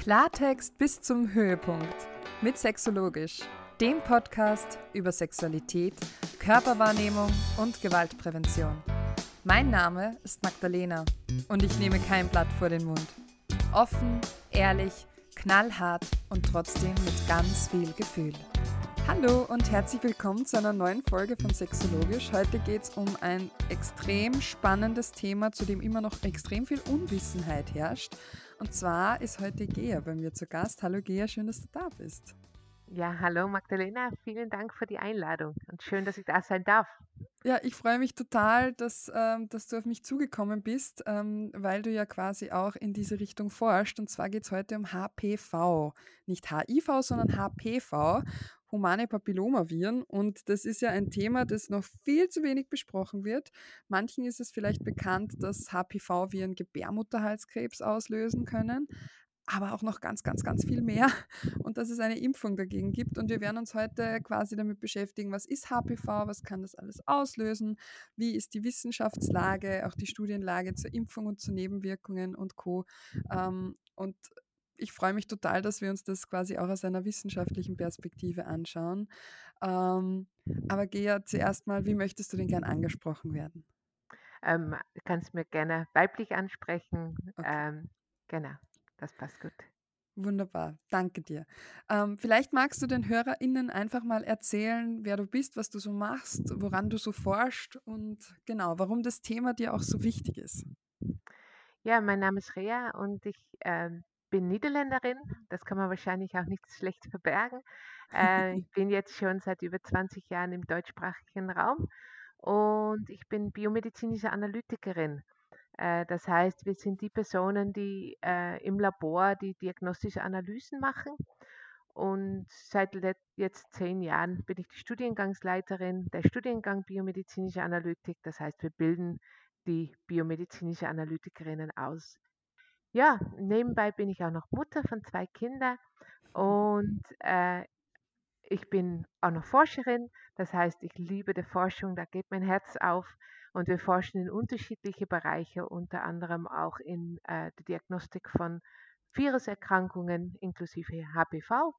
Klartext bis zum Höhepunkt mit Sexologisch, dem Podcast über Sexualität, Körperwahrnehmung und Gewaltprävention. Mein Name ist Magdalena und ich nehme kein Blatt vor den Mund. Offen, ehrlich, knallhart und trotzdem mit ganz viel Gefühl. Hallo und herzlich willkommen zu einer neuen Folge von Sexologisch. Heute geht es um ein extrem spannendes Thema, zu dem immer noch extrem viel Unwissenheit herrscht. Und zwar ist heute Gea bei mir zu Gast. Hallo Gea, schön, dass du da bist. Ja, hallo Magdalena, vielen Dank für die Einladung und schön, dass ich da sein darf. Ja, ich freue mich total, dass, ähm, dass du auf mich zugekommen bist, ähm, weil du ja quasi auch in diese Richtung forschst. Und zwar geht es heute um HPV. Nicht HIV, sondern HPV humane Papillomaviren. Und das ist ja ein Thema, das noch viel zu wenig besprochen wird. Manchen ist es vielleicht bekannt, dass HPV-Viren Gebärmutterhalskrebs auslösen können aber auch noch ganz, ganz, ganz viel mehr und dass es eine Impfung dagegen gibt. Und wir werden uns heute quasi damit beschäftigen, was ist HPV, was kann das alles auslösen, wie ist die Wissenschaftslage, auch die Studienlage zur Impfung und zu Nebenwirkungen und Co. Ähm, und ich freue mich total, dass wir uns das quasi auch aus einer wissenschaftlichen Perspektive anschauen. Ähm, aber Gea, zuerst mal, wie möchtest du denn gern angesprochen werden? Ähm, du kannst mir gerne weiblich ansprechen. Okay. Ähm, genau, das passt gut. Wunderbar, danke dir. Ähm, vielleicht magst du den HörerInnen einfach mal erzählen, wer du bist, was du so machst, woran du so forschst und genau, warum das Thema dir auch so wichtig ist. Ja, mein Name ist Rea und ich ähm, bin Niederländerin, das kann man wahrscheinlich auch nicht schlecht verbergen. Äh, ich bin jetzt schon seit über 20 Jahren im deutschsprachigen Raum und ich bin biomedizinische Analytikerin. Äh, das heißt, wir sind die Personen, die äh, im Labor die diagnostische Analysen machen. Und seit jetzt zehn Jahren bin ich die Studiengangsleiterin der Studiengang Biomedizinische Analytik. Das heißt, wir bilden die biomedizinische Analytikerinnen aus. Ja, nebenbei bin ich auch noch Mutter von zwei Kindern und äh, ich bin auch noch Forscherin. Das heißt, ich liebe die Forschung, da geht mein Herz auf und wir forschen in unterschiedliche Bereiche, unter anderem auch in äh, der Diagnostik von Viruserkrankungen inklusive HPV.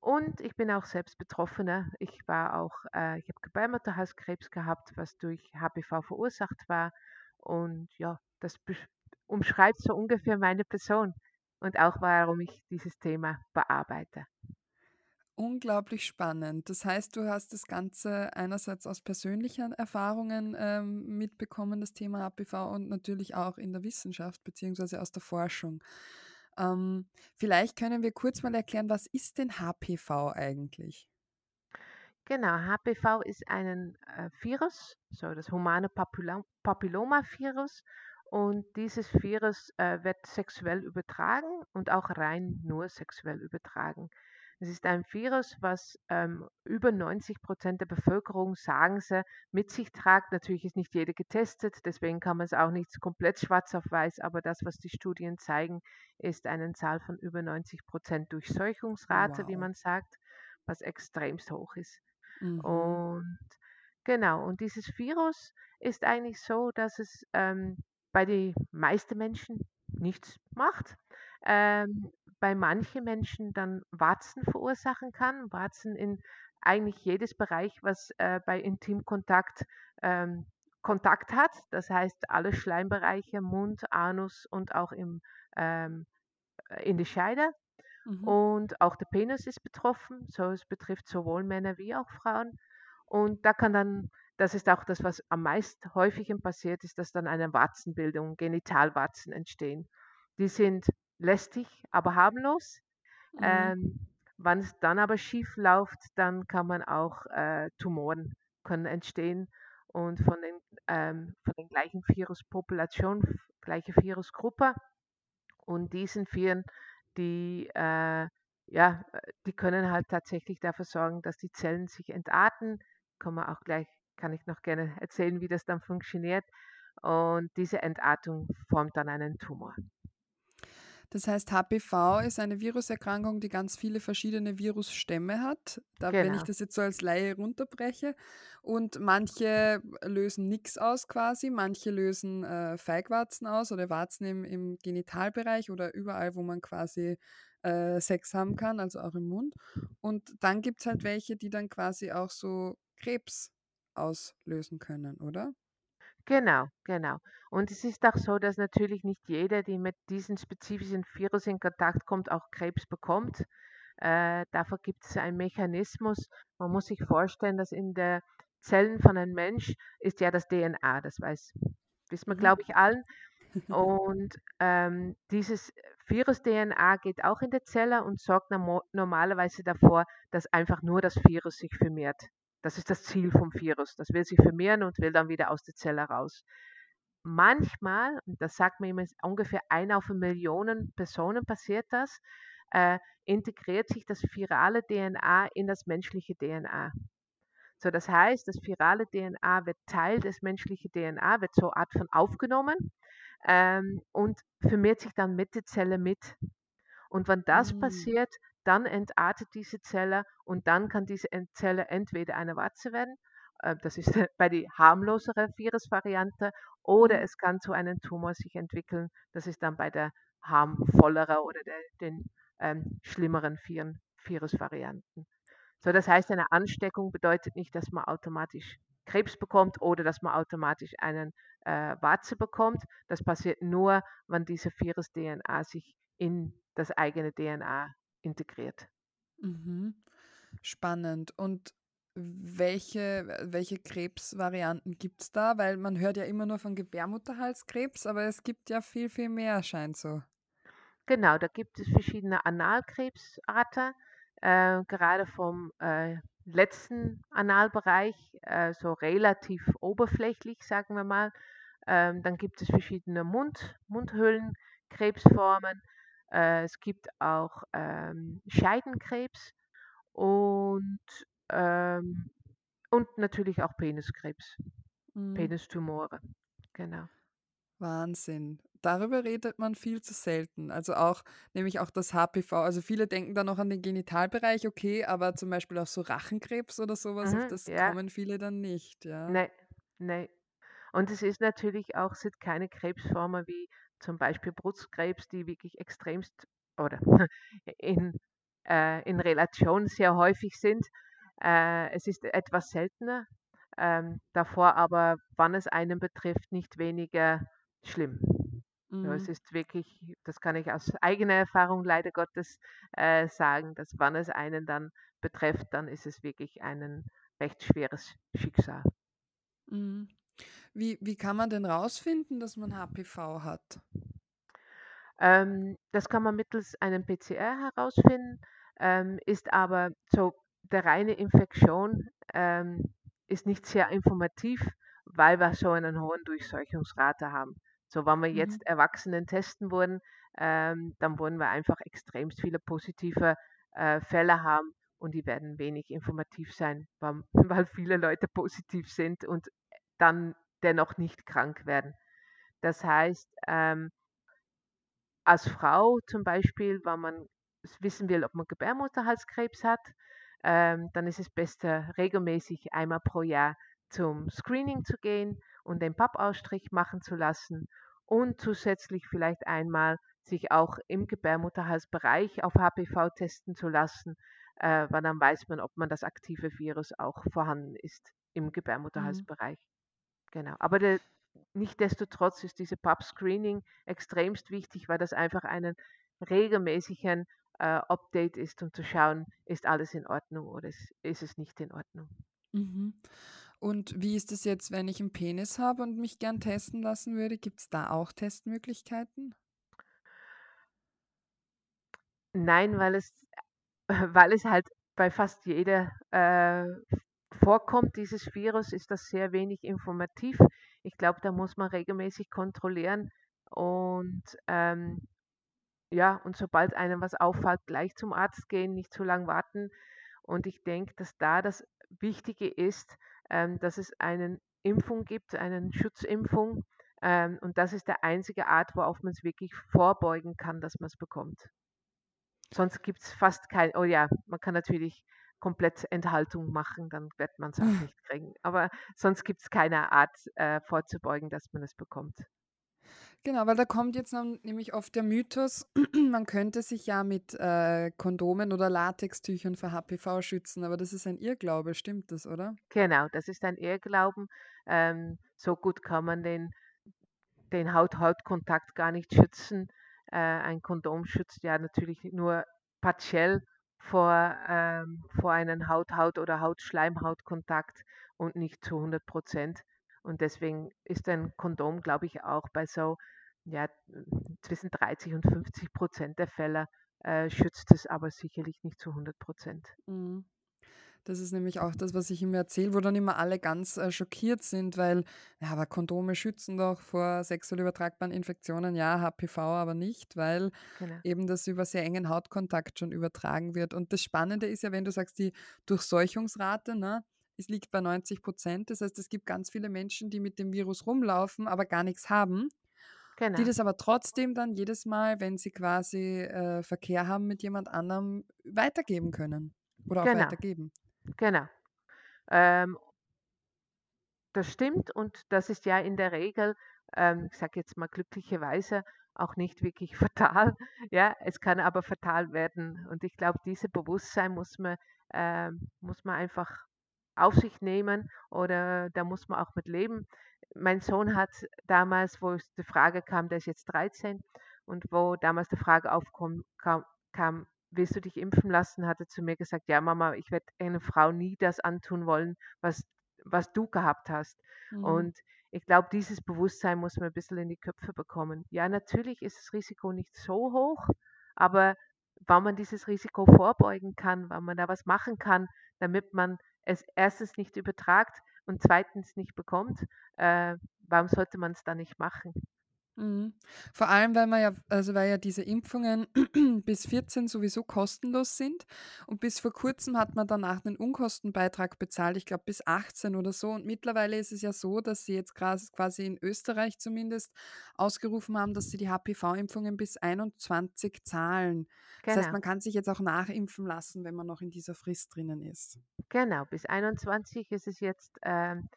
Und ich bin auch selbst Betroffene. Ich war auch, äh, ich habe Gebärmutterhalskrebs gehabt, was durch HPV verursacht war. Und ja, das umschreibt so ungefähr meine Person und auch warum ich dieses Thema bearbeite. Unglaublich spannend. Das heißt, du hast das Ganze einerseits aus persönlichen Erfahrungen ähm, mitbekommen, das Thema HPV, und natürlich auch in der Wissenschaft bzw. aus der Forschung. Ähm, vielleicht können wir kurz mal erklären, was ist denn HPV eigentlich? Genau, HPV ist ein äh, Virus, so das humane Papilloma-Virus. Und dieses Virus äh, wird sexuell übertragen und auch rein nur sexuell übertragen. Es ist ein Virus, was ähm, über 90 Prozent der Bevölkerung, sagen sie, mit sich tragt. Natürlich ist nicht jeder getestet, deswegen kann man es auch nicht komplett schwarz auf weiß, aber das, was die Studien zeigen, ist eine Zahl von über 90 Prozent Durchseuchungsrate, wow. wie man sagt, was extremst hoch ist. Mhm. Und genau, und dieses Virus ist eigentlich so, dass es ähm, bei den meisten Menschen nichts macht. Ähm, bei manchen Menschen dann Warzen verursachen kann. Warzen in eigentlich jedes Bereich, was äh, bei Intimkontakt ähm, Kontakt hat. Das heißt, alle Schleimbereiche, Mund, Anus und auch im, ähm, in die Scheide. Mhm. Und auch der Penis ist betroffen. So, es betrifft sowohl Männer wie auch Frauen. Und da kann dann das ist auch das, was am meisten häufigen passiert, ist, dass dann eine Warzenbildung, Genitalwarzen entstehen. Die sind lästig, aber harmlos. Mhm. Ähm, Wenn es dann aber schief läuft, dann kann man auch äh, Tumoren können entstehen und von den, ähm, von den gleichen Viruspopulation, gleiche Virusgruppe. Und diesen Viren, die, äh, ja, die können halt tatsächlich dafür sorgen, dass die Zellen sich entarten. Kann man auch gleich kann ich noch gerne erzählen, wie das dann funktioniert. Und diese Entartung formt dann einen Tumor. Das heißt, HPV ist eine Viruserkrankung, die ganz viele verschiedene Virusstämme hat. Da, wenn ich Genau. das jetzt so als Laie runterbreche. Und manche lösen nichts aus quasi, manche lösen äh, Feigwarzen aus oder Warzen im, im Genitalbereich oder überall, wo man quasi äh, Sex haben kann, also auch im Mund. Und dann gibt es halt welche, die dann quasi auch so Krebs auslösen können, oder? Genau, genau. Und es ist auch so, dass natürlich nicht jeder, der mit diesem spezifischen Virus in Kontakt kommt, auch Krebs bekommt. Äh, dafür gibt es einen Mechanismus. Man muss sich vorstellen, dass in der Zellen von einem Mensch ist ja das DNA, das weiß, wissen wir, Mhm. glaube ich, allen. Und ähm, dieses Virus-DNA geht auch in die Zelle und sorgt normalerweise davor, dass einfach nur das Virus sich vermehrt. Das ist das Ziel vom Virus. Das will sich vermehren und will dann wieder aus der Zelle raus. Manchmal, das sagt man immer, ungefähr ein auf eine Million Personen passiert das, äh, integriert sich das virale DNA in das menschliche DNA. So, das heißt, das virale DNA wird Teil des menschlichen DNA, wird so Art von aufgenommen ähm, und vermehrt sich dann mit der Zelle mit. Und wenn das Mm, passiert, dann entartet diese Zelle und dann kann diese Zelle entweder eine Warze werden, äh, das ist bei die harmlosere Virusvariante, oder mm, es kann zu einem Tumor sich entwickeln, das ist dann bei der harmvollere oder der, den ähm, schlimmeren Viren, Virusvarianten. So, das heißt, eine Ansteckung bedeutet nicht, dass man automatisch Krebs bekommt oder dass man automatisch einen äh, Warze bekommt. Das passiert nur, wenn diese Virus-DNA sich in das eigene DNA integriert. mhm. Spannend. Und welche, welche Krebsvarianten gibt es da? Weil man hört ja immer nur von Gebärmutterhalskrebs, aber es gibt ja viel, viel mehr, scheint so. Genau, da gibt es verschiedene Analkrebsarten, äh, gerade vom äh, letzten Analbereich, äh, so relativ oberflächlich, sagen wir mal. Ähm, dann gibt es verschiedene Mund Mundhöhlenkrebsformen. Äh, es gibt auch ähm, Scheidenkrebs und, ähm, und natürlich auch Peniskrebs, Mhm. Penistumore. Genau. Wahnsinn. Darüber redet man viel zu selten. Also auch, nämlich auch das HPV. Also viele denken dann noch an den Genitalbereich, okay, aber zum Beispiel auch so Rachenkrebs oder sowas, auf Mhm, das ja, kommen viele dann nicht, ja. ne, ne. Und es ist natürlich auch sind keine Krebsformen wie zum Beispiel Brustkrebs, die wirklich extremst oder in, äh, in Relation sehr häufig sind. Äh, es ist etwas seltener, ähm, davor aber, wann es einen betrifft, nicht weniger schlimm. Ja, es Mhm. ist wirklich, das kann ich aus eigener Erfahrung leider Gottes äh, sagen, dass wann es einen dann betrifft, dann ist es wirklich ein recht schweres Schicksal. Mhm. Wie, wie kann man denn rausfinden, dass man HPV hat? Ähm, das kann man mittels einem PCR herausfinden, ähm, ist aber so der reine Infektion ähm, ist nicht sehr informativ, weil wir so einen hohen Durchseuchungsrate haben. So, wenn wir Mhm. jetzt Erwachsenen testen würden, ähm, dann würden wir einfach extremst viele positive äh, Fälle haben und die werden wenig informativ sein, weil, weil viele Leute positiv sind und dann dennoch nicht krank werden. Das heißt, ähm, als Frau zum Beispiel, wenn man wissen will, ob man Gebärmutterhalskrebs hat, ähm, dann ist es besser, regelmäßig einmal pro Jahr zum Screening zu gehen und den Pappausstrich machen zu lassen und zusätzlich vielleicht einmal sich auch im Gebärmutterhalsbereich auf HPV testen zu lassen, äh, weil dann weiß man, ob man das aktive Virus auch vorhanden ist im Mhm. Gebärmutterhalsbereich. Genau. Aber der, Nichtsdestotrotz ist diese Pub-Screening extremst wichtig, weil das einfach einen regelmäßigen äh, Update ist, um zu schauen, ist alles in Ordnung oder ist, ist es nicht in Ordnung. Mhm. Und wie ist es jetzt, wenn ich einen Penis habe und mich gern testen lassen würde? Gibt es da auch Testmöglichkeiten? Nein, weil es, weil es halt bei fast jeder äh, vorkommt, dieses Virus, ist das sehr wenig informativ. Ich glaube, da muss man regelmäßig kontrollieren und ähm, ja, und sobald einem was auffällt, gleich zum Arzt gehen, nicht zu lang warten. Und ich denke, dass da das Wichtige ist, ähm, dass es eine Impfung gibt, eine Schutzimpfung, Ähm, und das ist der einzige Art, worauf man es wirklich vorbeugen kann, dass man es bekommt. Sonst gibt es fast kein, oh ja, man kann natürlich komplett Enthaltung machen, dann wird man es auch nicht kriegen. Aber sonst gibt es keine Art äh, vorzubeugen, dass man es bekommt. Genau, weil da kommt jetzt nämlich oft der Mythos, man könnte sich ja mit äh, Kondomen oder Latextüchern für HPV schützen, aber das ist ein Irrglaube, stimmt das, oder? Genau, das ist ein Irrglauben. Ähm, so gut kann man den, den Haut-Haut-Kontakt gar nicht schützen. Äh, ein Kondom schützt ja natürlich nur partiell vor, ähm, vor einem Haut-Haut- oder Haut-Schleimhaut-Kontakt und nicht zu 100 Prozent. Und deswegen ist ein Kondom, glaube ich, auch bei so ja, zwischen 30 und 50 Prozent der Fälle äh, schützt es aber sicherlich nicht zu 100 Prozent. Mhm. Das ist nämlich auch das, was ich immer erzähle, wo dann immer alle ganz äh, schockiert sind, weil, ja, aber Kondome schützen doch vor sexuell übertragbaren Infektionen, ja, HPV aber nicht, weil Genau. eben das über sehr engen Hautkontakt schon übertragen wird. Und das Spannende ist ja, wenn du sagst, die Durchseuchungsrate, ne, es liegt bei 90 Prozent. Das heißt, es gibt ganz viele Menschen, die mit dem Virus rumlaufen, aber gar nichts haben. Genau. Die das aber trotzdem dann jedes Mal, wenn sie quasi äh, Verkehr haben mit jemand anderem, weitergeben können oder auch Genau. weitergeben. Genau. Ähm, das stimmt und das ist ja in der Regel, ähm, ich sage jetzt mal glücklicherweise, auch nicht wirklich fatal. Ja, es kann aber fatal werden. Und ich glaube, dieses Bewusstsein muss man, ähm, muss man einfach auf sich nehmen oder da muss man auch mit leben. Mein Sohn hat damals, wo die Frage kam, der ist jetzt 13 und wo damals die Frage aufkam, kam, kam willst du dich impfen lassen, hat er zu mir gesagt, ja Mama, ich werde einer Frau nie das antun wollen, was, was du gehabt hast. Mhm. Und ich glaube, dieses Bewusstsein muss man ein bisschen in die Köpfe bekommen. Ja, natürlich ist das Risiko nicht so hoch, aber wenn man dieses Risiko vorbeugen kann, wenn man da was machen kann, damit man es erstens nicht übertragt und zweitens nicht bekommt, äh, warum sollte man es dann nicht machen? Mhm. Vor allem, weil man ja, also weil ja diese Impfungen bis 14 sowieso kostenlos sind und bis vor kurzem hat man danach einen Unkostenbeitrag bezahlt, ich glaube bis 18 oder so. Und mittlerweile ist es ja so, dass sie jetzt quasi in Österreich zumindest ausgerufen haben, dass sie die HPV-Impfungen bis 21 zahlen. Das heißt, Genau, man kann sich jetzt auch nachimpfen lassen, wenn man noch in dieser Frist drinnen ist. genau. Bis 21 ist es jetzt, ähm,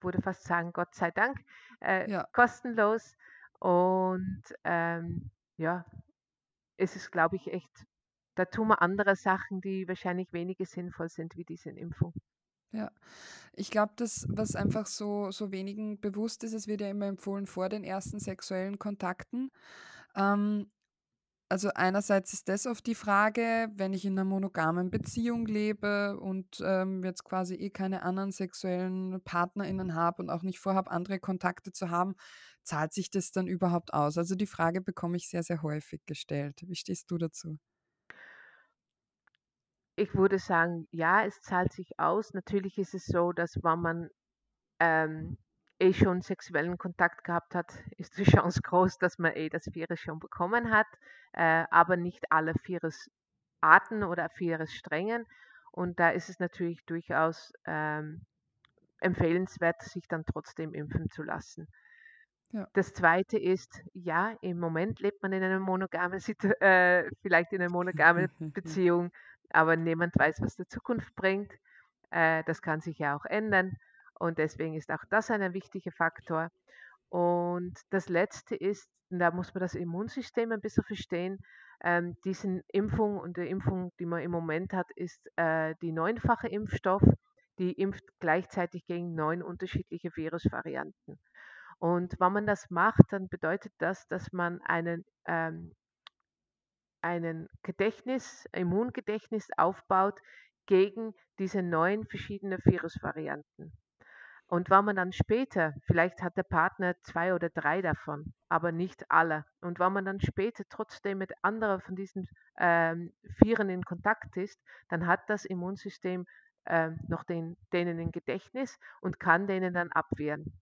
würde fast sagen, Gott sei Dank, äh, Ja, kostenlos. Und ähm, ja, ist es, glaube ich, echt, da tun wir andere Sachen, die wahrscheinlich weniger sinnvoll sind wie diese Impfung. ja. Ich glaube, das, was einfach so, so wenigen bewusst ist, es wird ja immer empfohlen vor den ersten sexuellen Kontakten. Ähm, Also einerseits ist das oft die Frage, wenn ich in einer monogamen Beziehung lebe und ähm, jetzt quasi eh keine anderen sexuellen PartnerInnen habe und auch nicht vorhabe, andere Kontakte zu haben, zahlt sich das dann überhaupt aus? Also die Frage bekomme ich sehr, sehr häufig gestellt. Wie stehst du dazu? Ich würde sagen, ja, es zahlt sich aus. Natürlich ist es so, dass wenn man ähm, eh schon sexuellen Kontakt gehabt hat, ist die Chance groß, dass man eh das Virus schon bekommen hat, äh, aber nicht alle Virusarten oder Virussträngen. Und da ist es natürlich durchaus ähm, empfehlenswert, sich dann trotzdem impfen zu lassen. Ja. Das Zweite ist, ja, im Moment lebt man in einer monogamen äh, vielleicht in einer monogamen Beziehung, aber niemand weiß, was die Zukunft bringt. Äh, das kann sich ja auch ändern und deswegen ist auch das ein wichtiger Faktor. Und das Letzte ist, da muss man das Immunsystem ein bisschen verstehen, ähm, diese Impfung und die Impfung, die man im Moment hat, ist äh, die neunfache Impfstoff. Die impft gleichzeitig gegen neun unterschiedliche Virusvarianten. Und wenn man das macht, dann bedeutet das, dass man einen, ähm, einen Gedächtnis, Immungedächtnis aufbaut gegen diese neun verschiedenen Virusvarianten. Und wenn man dann später, vielleicht hat der Partner zwei oder drei davon, aber nicht alle. Und wenn man dann später trotzdem mit anderen von diesen ähm, Vieren in Kontakt ist, dann hat das Immunsystem ähm, noch den, denen im Gedächtnis und kann denen dann abwehren.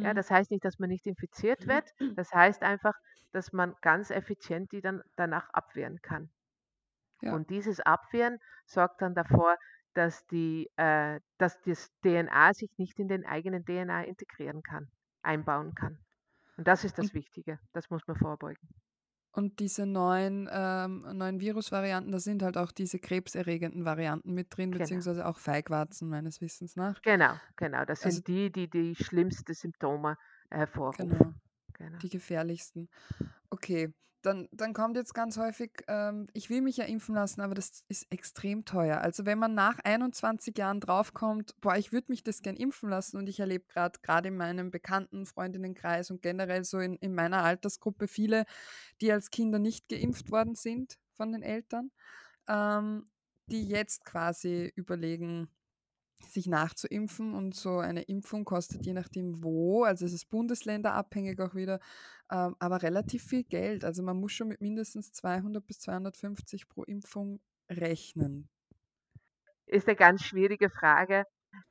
Ja, Mhm. das heißt nicht, dass man nicht infiziert wird. Das heißt einfach, dass man ganz effizient die dann danach abwehren kann. Ja. Und dieses Abwehren sorgt dann davor, dass, die, äh, dass das DNA sich nicht in den eigenen DNA integrieren kann, einbauen kann. Und das ist das Wichtige. Das muss man vorbeugen. Und diese neuen, ähm, neuen Virusvarianten, da sind halt auch diese krebserregenden Varianten mit drin, Genau. beziehungsweise auch Feigwarzen meines Wissens nach. Genau, genau. Das Also sind die, die die schlimmsten Symptome genau, hervorrufen. Genau. Die gefährlichsten. Okay, dann, dann kommt jetzt ganz häufig, ähm, ich will mich ja impfen lassen, aber das ist extrem teuer. Also wenn man nach 21 Jahren draufkommt, boah, ich würde mich das gern impfen lassen und ich erlebe gerade gerade in meinem bekannten Freundinnenkreis und generell so in, in meiner Altersgruppe viele, die als Kinder nicht geimpft worden sind von den Eltern, ähm, die jetzt quasi überlegen, sich nachzuimpfen und so eine Impfung kostet je nachdem wo, also es ist bundesländerabhängig auch wieder, ähm, aber relativ viel Geld. Also man muss schon mit mindestens 200 bis 250 pro Impfung rechnen. Ist eine ganz schwierige Frage,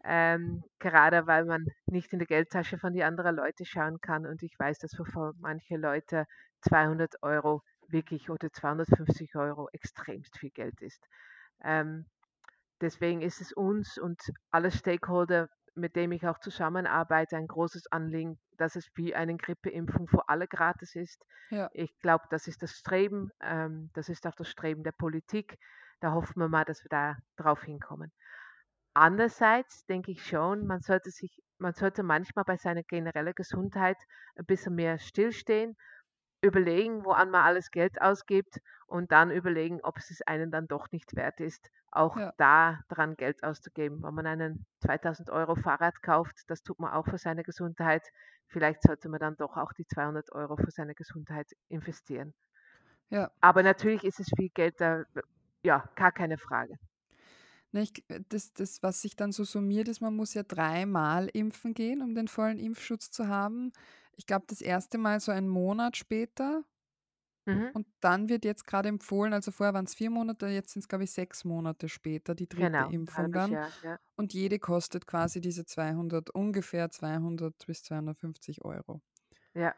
ähm, gerade weil man nicht in die Geldtasche von die anderen Leute schauen kann. Und ich weiß, dass für manche Leute 200 Euro wirklich oder 250 Euro extremst viel Geld ist. Ähm, deswegen ist es uns und alle Stakeholder, mit denen ich auch zusammenarbeite, ein großes Anliegen, dass es wie eine Grippeimpfung für alle gratis ist. Ja, Ich glaube, das ist das Streben, ähm, das ist auch das Streben der Politik. Da hoffen wir mal, dass wir da drauf hinkommen. Andererseits denke ich schon, man sollte sich, man sollte manchmal bei seiner generellen Gesundheit ein bisschen mehr stillstehen, überlegen, woan man alles Geld ausgibt und dann überlegen, ob es es einen dann doch nicht wert ist, auch ja, da dran Geld auszugeben. Wenn man einen 2000 Euro Fahrrad kauft, das tut man auch für seine Gesundheit. Vielleicht sollte man dann doch auch die 200 Euro für seine Gesundheit investieren. ja. Aber natürlich ist es viel Geld da, ja, gar keine Frage. Ne, ich, das, das, was sich dann so summiert, ist, man muss ja dreimal impfen gehen, um den vollen Impfschutz zu haben. Ich glaube, das erste Mal so einen Monat später Mhm. Und dann wird jetzt gerade empfohlen, also vorher waren es vier Monate, jetzt sind es, glaube ich, sechs Monate später, die dritte Genau, Impfung halbes dann. Jahr, ja. Und jede kostet quasi diese 200, ungefähr 200 bis 250 Euro. Ja.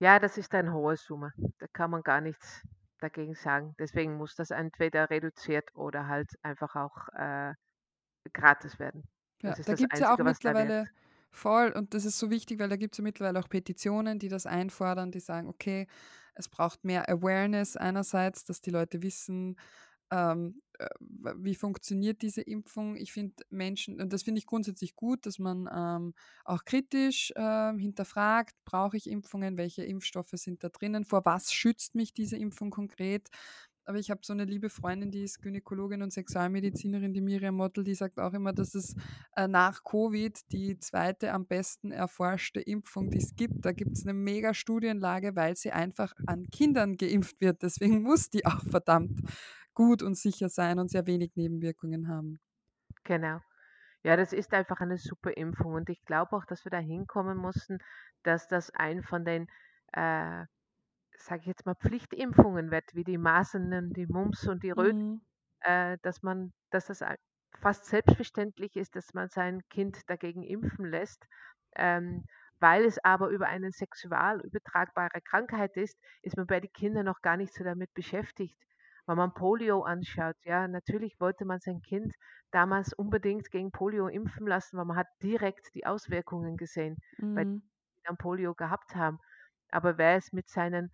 Ja, das ist eine hohe Summe. Da kann man gar nichts dagegen sagen. Deswegen muss das entweder reduziert oder halt einfach auch äh, gratis werden. Ja, Das ist da das gibt es ja auch Einzige, was da mittlerweile. Voll, und das ist so wichtig, weil da gibt es ja mittlerweile auch Petitionen, die das einfordern, die sagen, okay, es braucht mehr Awareness einerseits, dass die Leute wissen, ähm, äh, wie funktioniert diese Impfung. Ich finde Menschen, und das finde ich grundsätzlich gut, dass man ähm, auch kritisch ähm, hinterfragt, brauche ich Impfungen, welche Impfstoffe sind da drinnen, vor was schützt mich diese Impfung konkret. Aber ich habe so eine liebe Freundin, die ist Gynäkologin und Sexualmedizinerin, die Miriam Mottel, die sagt auch immer, dass es äh, nach Covid die zweite am besten erforschte Impfung, die es gibt. Da gibt es eine mega Studienlage, weil sie einfach an Kindern geimpft wird. Deswegen muss die auch verdammt gut und sicher sein und sehr wenig Nebenwirkungen haben. Genau. Ja, das ist einfach eine super Impfung. Und ich glaube auch, dass wir da hinkommen mussten, dass das ein von den, äh, sage ich jetzt mal, Pflichtimpfungen wird, wie die Masern, die Mumps und die Röteln. Mhm. äh, dass man, dass das fast selbstverständlich ist, dass man sein Kind dagegen impfen lässt. Ähm, weil es aber über eine sexual übertragbare Krankheit ist, ist man bei den Kindern noch gar nicht so damit beschäftigt. Wenn man Polio anschaut, ja, natürlich wollte man sein Kind damals unbedingt gegen Polio impfen lassen, weil man hat direkt die Auswirkungen gesehen, Mhm. die dann Polio gehabt haben. Aber wer ist mit seinem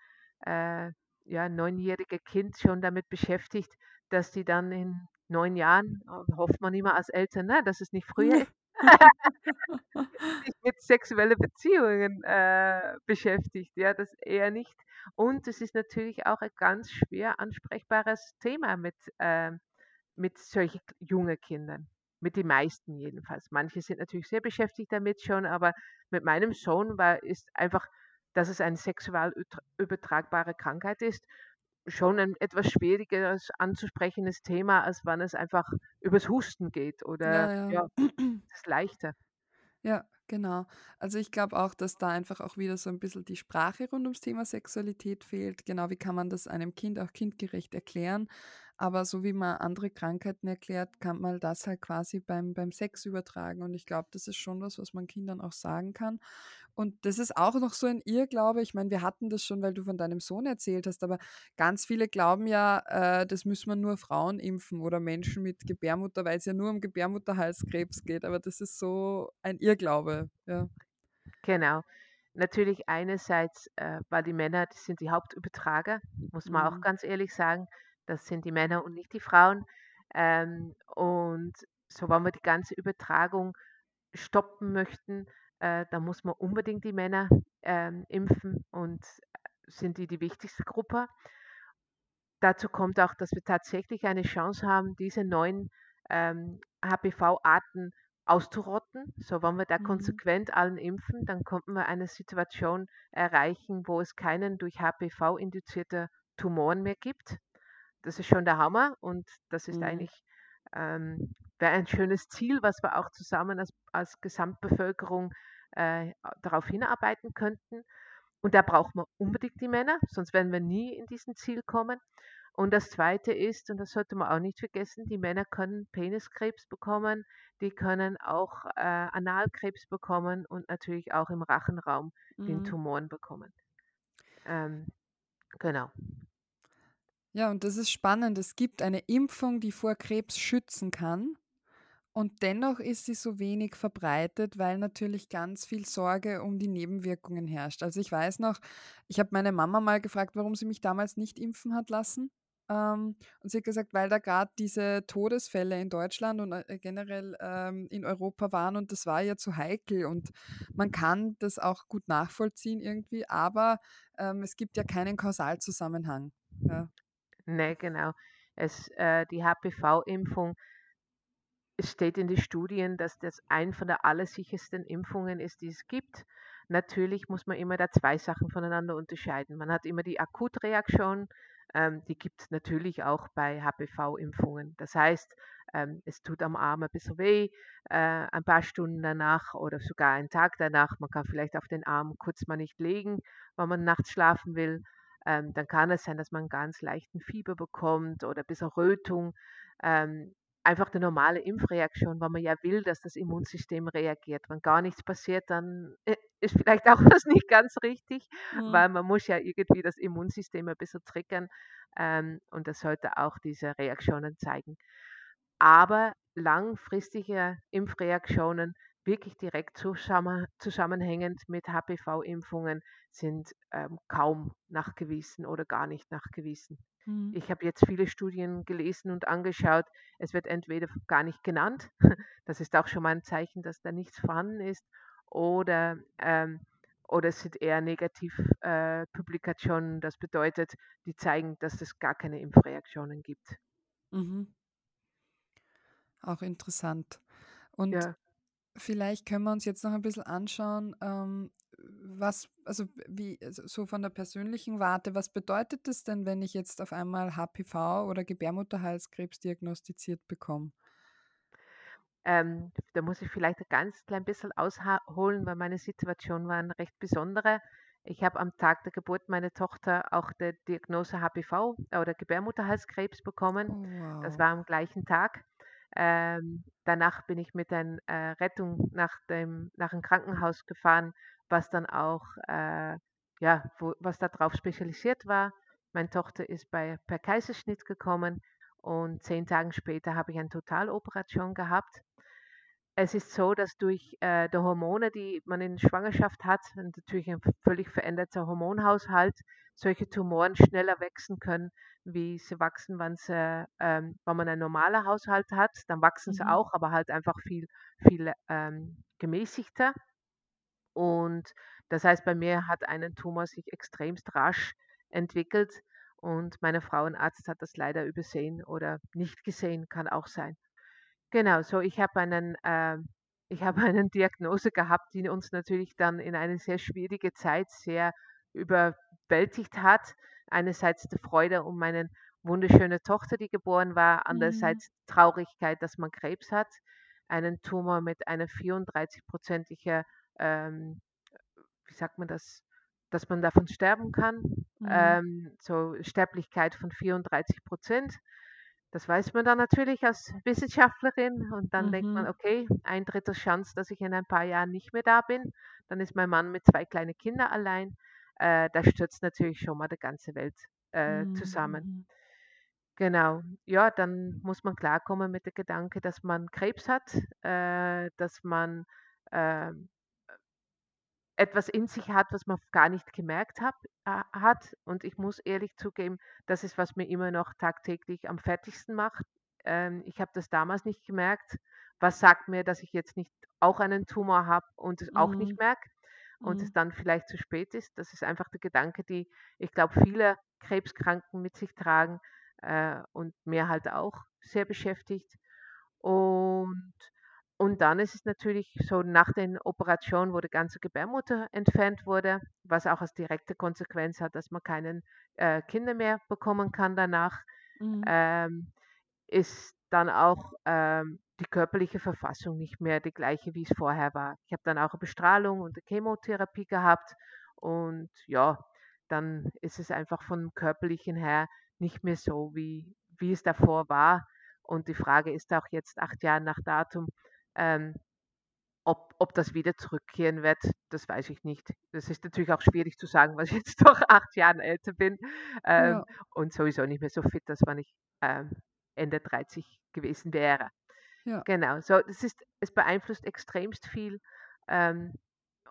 äh, ja, neunjährigen Kind schon damit beschäftigt, dass die dann in 9 Jahren, äh, hofft man immer als Eltern, ne, dass es nicht früher ist, sich mit sexuellen Beziehungen, äh, beschäftigt, ja, das eher nicht. Und es ist natürlich auch ein ganz schwer ansprechbares Thema mit, ähm mit solchen jungen Kindern, mit den meisten jedenfalls. Manche sind natürlich sehr beschäftigt damit schon, aber mit meinem Sohn war ist einfach, dass es eine sexual übertragbare Krankheit ist, schon ein etwas schwierigeres anzusprechendes Thema, als wenn es einfach übers Husten geht oder Ja, ja. ja, das ist leichter. Ja, genau. Also ich glaube auch, dass da einfach auch wieder so ein bisschen die Sprache rund ums Thema Sexualität fehlt. Genau, wie kann man das einem Kind auch kindgerecht erklären? Aber so wie man andere Krankheiten erklärt, kann man das halt quasi beim, beim Sex übertragen. Und ich glaube, das ist schon was, was man Kindern auch sagen kann. Und das ist auch noch so ein Irrglaube. Ich meine, wir hatten das schon, weil du von deinem Sohn erzählt hast, aber ganz viele glauben ja, äh, das müssen wir nur Frauen impfen oder Menschen mit Gebärmutter, weil es ja nur um Gebärmutterhalskrebs geht. Aber das ist so ein Irrglaube. Ja. Genau. Natürlich einerseits, äh, weil die Männer, die sind die Hauptübertrager, muss man auch Mhm. ganz ehrlich sagen. Das sind die Männer und nicht die Frauen. Ähm, und so, wenn wir die ganze Übertragung stoppen möchten, äh, dann muss man unbedingt die Männer ähm, impfen und sind die die wichtigste Gruppe. Dazu kommt auch, dass wir tatsächlich eine Chance haben, diese neuen ähm, HPV-Arten auszurotten. So, wenn wir da Mhm. konsequent allen impfen, dann könnten wir eine Situation erreichen, wo es keinen durch HPV induzierte Tumoren mehr gibt. Das ist schon der Hammer und das ist Mhm. eigentlich ähm, wäre ein schönes Ziel, was wir auch zusammen als, als Gesamtbevölkerung äh, darauf hinarbeiten könnten. Und da braucht man unbedingt die Männer, sonst werden wir nie in diesen Ziel kommen. Und das Zweite ist, und das sollte man auch nicht vergessen, die Männer können Peniskrebs bekommen, die können auch äh, Analkrebs bekommen und natürlich auch im Rachenraum den Mhm. Tumoren bekommen. Ähm, genau. Ja, und das ist spannend. Es gibt eine Impfung, die vor Krebs schützen kann. Und dennoch ist sie so wenig verbreitet, weil natürlich ganz viel Sorge um die Nebenwirkungen herrscht. Also ich weiß noch, ich habe meine Mama mal gefragt, warum sie mich damals nicht impfen hat lassen. Ähm, und sie hat gesagt, weil da gerade diese Todesfälle in Deutschland und äh, generell ähm, in Europa waren und das war ja zu heikel. Und man kann das auch gut nachvollziehen irgendwie, aber ähm, es gibt ja keinen Kausalzusammenhang. Ja. Ne, genau. Es, äh, die HPV-Impfung Es steht in den Studien, dass das eine von der allersichersten Impfungen ist, die es gibt. Natürlich muss man immer da zwei Sachen voneinander unterscheiden. Man hat immer die Akutreaktion, ähm, die gibt es natürlich auch bei HPV-Impfungen. Das heißt, ähm, es tut am Arm ein bisschen weh, äh, ein paar Stunden danach oder sogar einen Tag danach. Man kann vielleicht auf den Arm kurz mal nicht legen, wenn man nachts schlafen will. Ähm, dann kann es sein, dass man ganz leichten Fieber bekommt oder ein bisschen Rötung. Ähm, Einfach 'ne normale Impfreaktion, weil man ja will, dass das Immunsystem reagiert. Wenn gar nichts passiert, dann i ist vielleicht auch was nicht ganz richtig, Mhm. weil man muss ja irgendwie das Immunsystem ein bisschen triggern, ähm, und das sollte auch diese Reaktionen zeigen. Aber langfristige Impfreaktionen, wirklich direkt zusammen zusammenhängend mit HPV-Impfungen, sind, ähm, kaum nachgewiesen oder gar nicht nachgewiesen. Mhm. Ich habe jetzt viele Studien gelesen und angeschaut. Es wird entweder gar nicht genannt, das ist auch schon mal ein Zeichen, dass da nichts vorhanden ist, oder, ähm, oder es sind eher Negativ äh. Das bedeutet, die zeigen, dass es gar keine Impfreaktionen gibt. Mhm. Auch interessant. Und Ja. Vielleicht können wir uns jetzt noch ein bisschen anschauen, ähm, was, also wie, also so von der persönlichen Warte, was bedeutet das denn, wenn ich jetzt auf einmal HPV oder Gebärmutterhalskrebs diagnostiziert bekomme? Ähm, da muss ich vielleicht ein ganz klein bisschen ausholen, weil meine Situation war 'ne recht besondere. Ich habe am Tag der Geburt meiner Tochter auch die Diagnose HPV oder Gebärmutterhalskrebs bekommen. Oh, Das wow. war am gleichen Tag. Ähm, danach bin ich mit ein äh, Rettung nach dem nach 'n Krankenhaus gefahren, was dann auch, äh, ja, wo was da drauf spezialisiert war. Meine Tochter ist bei per Kaiserschnitt gekommen und 10 Tagen später habe ich eine Totaloperation gehabt. Es ist so, dass durch, äh, die Hormone, die man in Schwangerschaft hat und natürlich ein völlig veränderter Hormonhaushalt, solche Tumoren schneller wachsen können, wie sie wachsen, wenn sie ähm, wenn man einen normalen Haushalt hat, dann wachsen sie Mhm. auch, aber halt einfach viel viel, ähm, gemäßigter. Und das heißt, bei mir hat ein Tumor sich extremst rasch entwickelt und meine Frauenarzt hat das leider übersehen oder nicht gesehen, kann auch sein. Genau, so ich habe einen ähm, ich habe eine Diagnose gehabt, die uns natürlich dann in eine sehr schwierige Zeit sehr überwältigt hat. Einerseits die Freude um meine wunderschöne Tochter, die geboren war, Mhm. andererseits Traurigkeit, dass man Krebs hat, einen Tumor mit einer 34-prozentiger, ähm, wie sagt man das, dass man davon sterben kann, Mhm. ähm, so Sterblichkeit von 34 das weiß man dann natürlich als Wissenschaftlerin und dann denkt man: Mhm. „Okay, ein 3. Chance, dass ich in ein paar Jahren nicht mehr da bin.“ Dann ist mein Mann mit 2 kleinen Kindern allein. Äh, da stürzt natürlich schon mal die ganze Welt, äh, Mhm. zusammen. Mhm. Genau. Ja, dann muss man klarkommen mit dem Gedanke, dass man Krebs hat, äh, dass man, ähm etwas in sich hat, was man gar nicht gemerkt hab, äh, hat. Und ich muss ehrlich zugeben, das ist, was mir immer noch tagtäglich am fertigsten macht. Ähm, ich habe das damals nicht gemerkt. Was sagt mir, dass ich jetzt nicht auch einen Tumor habe und es auch nicht Mhm. merke und es Mhm. dann vielleicht zu spät ist? Das ist einfach der Gedanke, die ich glaube, viele Krebskranken mit sich tragen äh, und mir halt auch sehr beschäftigt. Und und dann ist es natürlich so nach den Operationen, wo die ganze Gebärmutter entfernt wurde, was auch als direkte Konsequenz hat, dass man keinen äh, Kinder mehr bekommen kann danach, Mhm. ähm, ist dann auch ähm, die körperliche Verfassung nicht mehr die gleiche, wie es vorher war. Ich habe dann auch eine Bestrahlung und eine Chemotherapie gehabt und ja, dann ist es einfach vom körperlichen her nicht mehr so, wie, wie es davor war. Und die Frage ist auch jetzt acht Jahre nach Datum, ähm, ob, ob das wieder zurückkehren wird, das weiß ich nicht. Das ist natürlich auch schwierig zu sagen, weil ich jetzt doch acht Jahre älter bin ähm, Ja, und sowieso nicht mehr so fit, als wenn ich ähm, Ende 30 gewesen wäre. ja. Genau, so das ist, es beeinflusst extremst viel. Ähm,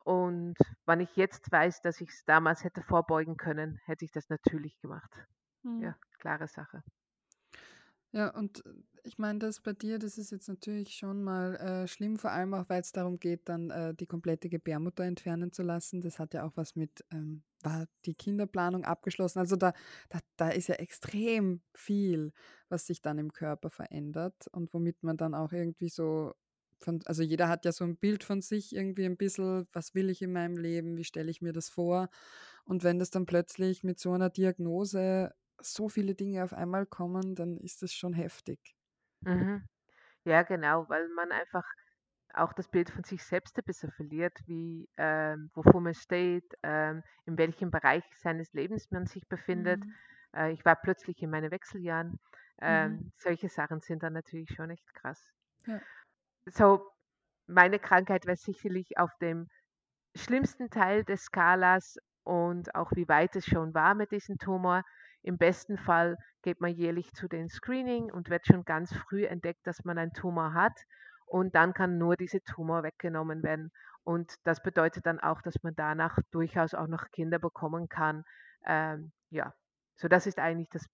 und wenn ich jetzt weiß, dass ich es damals hätte vorbeugen können, hätte ich das natürlich gemacht. Mhm. Ja, klare Sache. Ja, und äh, ich meine, das bei dir, das ist jetzt natürlich schon mal äh, schlimm, vor allem auch, weil es darum geht, dann äh, die komplette Gebärmutter entfernen zu lassen. Das hat ja auch was mit, ähm, war die Kinderplanung abgeschlossen? Also da, da, da ist ja extrem viel, was sich dann im Körper verändert und womit man dann auch irgendwie so von, also jeder hat ja so ein Bild von sich irgendwie ein bisschen, was will ich in meinem Leben, wie stelle ich mir das vor? Und wenn das dann plötzlich mit so einer Diagnose so viele Dinge auf einmal kommen, dann ist das schon heftig. Mhm. Ja, genau, weil man einfach auch das Bild von sich selbst ein bisschen verliert, wie, ähm, wofür man steht, ähm, in welchem Bereich seines Lebens man sich befindet. Mhm. Äh, ich war plötzlich in meinen Wechseljahren. Mhm. Ähm, solche Sachen sind dann natürlich schon echt krass. Ja. So, meine Krankheit war sicherlich auf dem schlimmsten Teil des Skalas und auch wie weit es schon war mit diesem Tumor. Im besten Fall geht man jährlich zu den Screening und wird schon ganz früh entdeckt, dass man einen Tumor hat. Und dann kann nur dieser Tumor weggenommen werden. Und das bedeutet dann auch, dass man danach durchaus auch noch Kinder bekommen kann. Ähm, ja, so das ist eigentlich das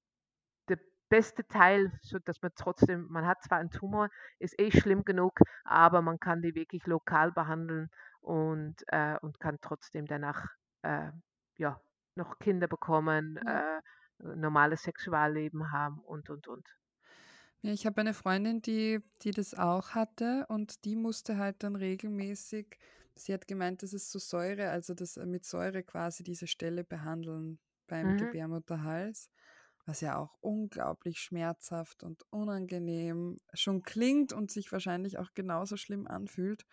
der beste Teil, so dass man trotzdem, man hat zwar einen Tumor, ist eh schlimm genug, aber man kann die wirklich lokal behandeln und, äh, und kann trotzdem danach äh, ja, noch Kinder bekommen, äh, normales Sexualleben haben und und und. Ja, ich habe eine Freundin, die, die das auch hatte und die musste halt dann regelmäßig, sie hat gemeint, das ist so Säure, also das äh, mit Säure quasi diese Stelle behandeln beim Mhm. Gebärmutterhals, was ja auch unglaublich schmerzhaft und unangenehm schon klingt und sich wahrscheinlich auch genauso schlimm anfühlt.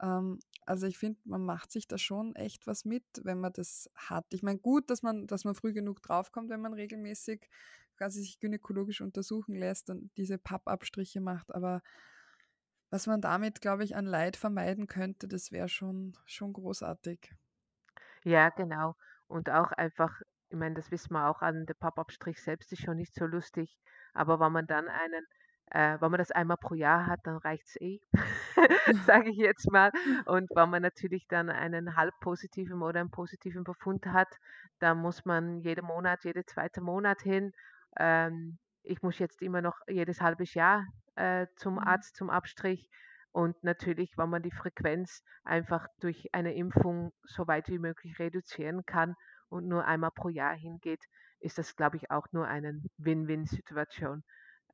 Ähm, also ich finde, man macht sich da schon echt was mit, wenn man das hat. Ich meine, gut, dass man, dass man früh genug draufkommt, wenn man regelmäßig quasi sich gynäkologisch untersuchen lässt und diese Pappabstriche macht, aber was man damit, glaube ich, an Leid vermeiden könnte, das wäre schon, schon großartig. Ja, genau. Und auch einfach, ich meine, das wissen wir auch an der Pappabstrich selbst ist schon nicht so lustig, aber wenn man dann einen äh, wenn man das einmal pro Jahr hat, dann reicht's eh, sage ich jetzt mal. Und wenn man natürlich dann einen halb positiven oder einen positiven Befund hat, dann muss man jeden Monat, jede zweite Monat hin. Ähm, ich muss jetzt immer noch jedes halbes Jahr äh, zum Mhm. Arzt, zum Abstrich. Und natürlich, wenn man die Frequenz einfach durch eine Impfung so weit wie möglich reduzieren kann und nur einmal pro Jahr hingeht, ist das, glaube ich, auch nur eine Win-Win-Situation.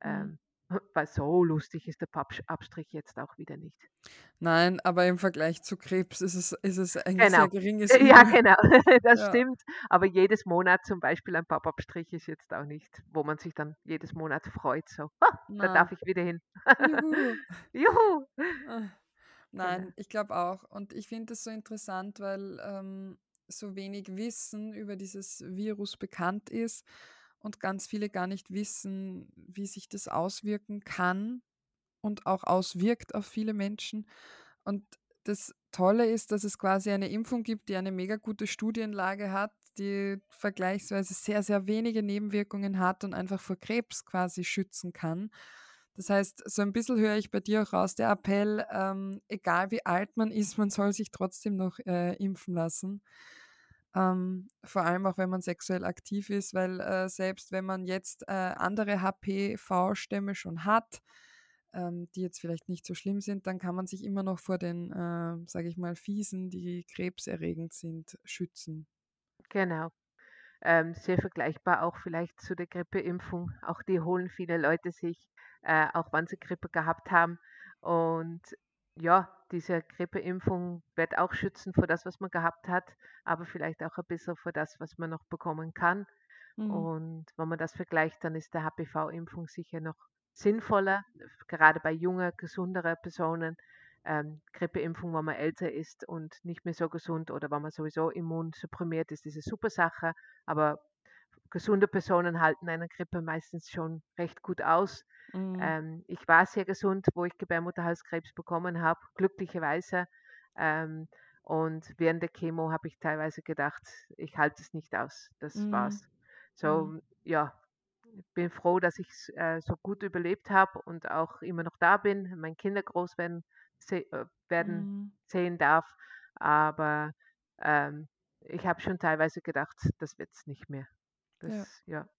Mhm. Ähm, weil so lustig ist der Pappabstrich jetzt auch wieder nicht. Nein, aber im Vergleich zu Krebs ist es, ist es ein Genau. sehr geringes Äh, Ja, Übel. genau, das Ja, stimmt. Aber jedes Monat zum Beispiel ein Pappabstrich ist jetzt auch nicht, wo man sich dann jedes Monat freut, so, ah, da darf ich wieder hin. juhu. Juhu! Ah, Genau. Nein, ich glaube auch. Und ich finde es so interessant, weil ähm, so wenig Wissen über dieses Virus bekannt ist und ganz viele gar nicht wissen, wie sich das auswirken kann und auch auswirkt auf viele Menschen. Und das Tolle ist, dass es quasi eine Impfung gibt, die eine mega gute Studienlage hat, die vergleichsweise sehr, sehr wenige Nebenwirkungen hat und einfach vor Krebs quasi schützen kann. Das heißt, so ein bisschen höre ich bei dir auch raus, der Appell, ähm, egal wie alt man ist, man soll sich trotzdem noch äh, impfen lassen. Ähm, vor allem auch, wenn man sexuell aktiv ist, weil äh, selbst wenn man jetzt äh, andere HPV-Stämme schon hat, ähm, die jetzt vielleicht nicht so schlimm sind, dann kann man sich immer noch vor den, äh, sage ich mal, fiesen, die krebserregend sind, schützen. Genau. Ähm, sehr vergleichbar auch vielleicht zu der Grippeimpfung. Auch die holen viele Leute sich, äh, auch wenn sie Grippe gehabt haben. Und ja, diese Grippeimpfung wird auch schützen vor das, was man gehabt hat, aber vielleicht auch ein bisschen vor das, was man noch bekommen kann. Mhm. Und wenn man das vergleicht, dann ist der HPV-Impfung sicher noch sinnvoller, gerade bei junger, gesunderen Personen. Ähm, Grippeimpfung, wenn man älter ist und nicht mehr so gesund oder wenn man sowieso immunsupprimiert ist, ist eine super Sache. Aber gesunde Personen halten eine Grippe meistens schon recht gut aus. Mhm. Ähm, ich war sehr gesund, wo ich Gebärmutterhalskrebs bekommen habe, glücklicherweise. Ähm, und während der Chemo habe ich teilweise gedacht, ich halte es nicht aus. Das mhm. war's. So, mhm. ja, bin froh, dass ich es äh, so gut überlebt habe und auch immer noch da bin, meine Kinder groß werden, se äh, werden mhm. sehen darf. Aber ähm, ich habe schon teilweise gedacht, das wird es nicht mehr. Das, ja. ja.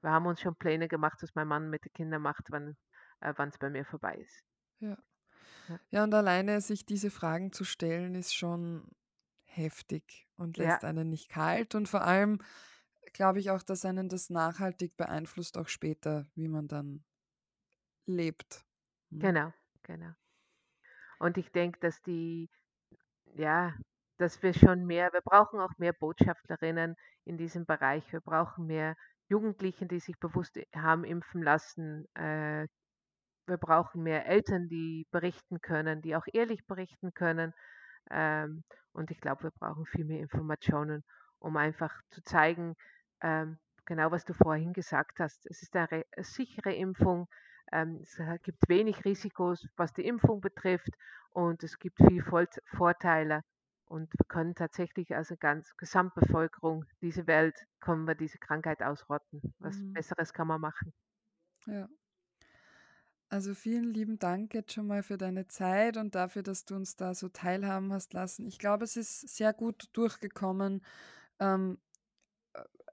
Wir haben uns schon Pläne gemacht, was mein Mann mit den Kindern macht, wann äh, es bei mir vorbei ist. Ja. ja. Ja, und alleine sich diese Fragen zu stellen, ist schon heftig und lässt ja. einen nicht kalt. Und vor allem glaube ich auch, dass einen das nachhaltig beeinflusst, auch später, wie man dann lebt. Hm. Genau, genau. Und ich denke, dass die, ja, dass wir schon mehr, wir brauchen auch mehr Botschaftlerinnen in diesem Bereich. Wir brauchen mehr Jugendlichen, die sich bewusst haben impfen lassen. Äh, wir brauchen mehr Eltern, die berichten können, die auch ehrlich berichten können. Ähm, und ich glaube, wir brauchen viel mehr Informationen, um einfach zu zeigen, ähm, genau was du vorhin gesagt hast. Es ist eine sichere Impfung. Ähm, es gibt wenig Risikos, was die Impfung betrifft und es gibt viel Vorteile. Und wir können tatsächlich als ganz Gesamtbevölkerung diese Welt, können wir diese Krankheit ausrotten. Was mhm. Besseres kann man machen. Ja. Also vielen lieben Dank jetzt schon mal für deine Zeit und dafür, dass du uns da so teilhaben hast lassen. Ich glaube, es ist sehr gut durchgekommen, ähm,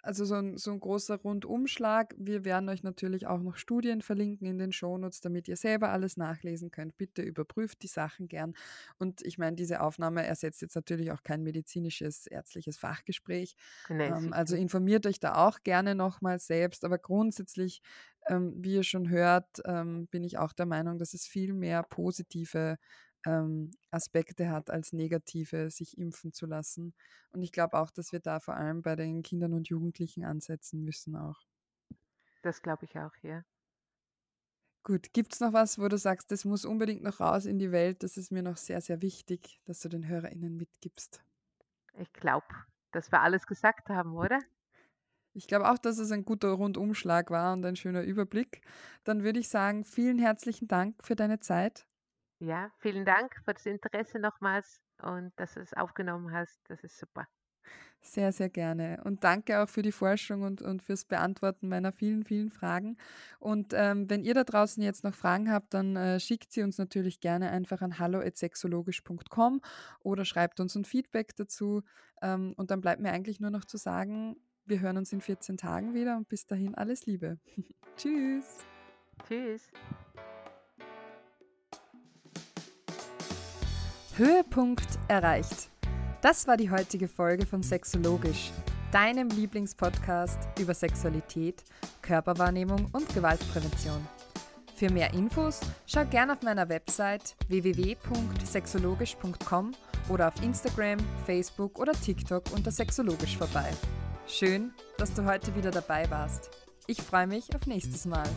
also so ein, so ein großer Rundumschlag. Wir werden euch natürlich auch noch Studien verlinken in den Shownotes, damit ihr selber alles nachlesen könnt. Bitte überprüft die Sachen gern. Und ich meine, diese Aufnahme ersetzt jetzt natürlich auch kein medizinisches, ärztliches Fachgespräch. Ähm, also informiert euch da auch gerne nochmal selbst. Aber grundsätzlich, ähm, wie ihr schon hört, ähm, bin ich auch der Meinung, dass es viel mehr positive ähm, Aspekte hat als negative, sich impfen zu lassen. Und ich glaube auch, dass wir da vor allem bei den Kindern und Jugendlichen ansetzen müssen auch. Das glaube ich auch, ja. Gut, gibt es noch was, wo du sagst, das muss unbedingt noch raus in die Welt? Das ist mir noch sehr, sehr wichtig, dass du den HörerInnen mitgibst. Ich glaube, dass wir alles gesagt haben, oder? Ich glaube auch, dass es ein guter Rundumschlag war und ein schöner Überblick. Dann würde ich sagen, vielen herzlichen Dank für deine Zeit ja, vielen Dank für das Interesse nochmals und dass du es aufgenommen hast. Das ist super. Sehr, sehr gerne. Und danke auch für die Forschung und, und fürs Beantworten meiner vielen, vielen Fragen. Und ähm, wenn ihr da draußen jetzt noch Fragen habt, dann äh, schickt sie uns natürlich gerne einfach an hallo.sexologisch.com oder schreibt uns ein Feedback dazu. Ähm, und dann bleibt mir eigentlich nur noch zu sagen, wir hören uns in 14 Tagen wieder und bis dahin alles Liebe. Tschüss. Tschüss. Höhepunkt erreicht. Das war die heutige Folge von Sexologisch, deinem Lieblingspodcast über Sexualität, Körperwahrnehmung und Gewaltprävention. Für mehr Infos schau gerne auf meiner Website www.sexologisch.com oder auf Instagram, Facebook oder TikTok unter Sexologisch vorbei. Schön, dass du heute wieder dabei warst. Ich freue mich auf nächstes Mal.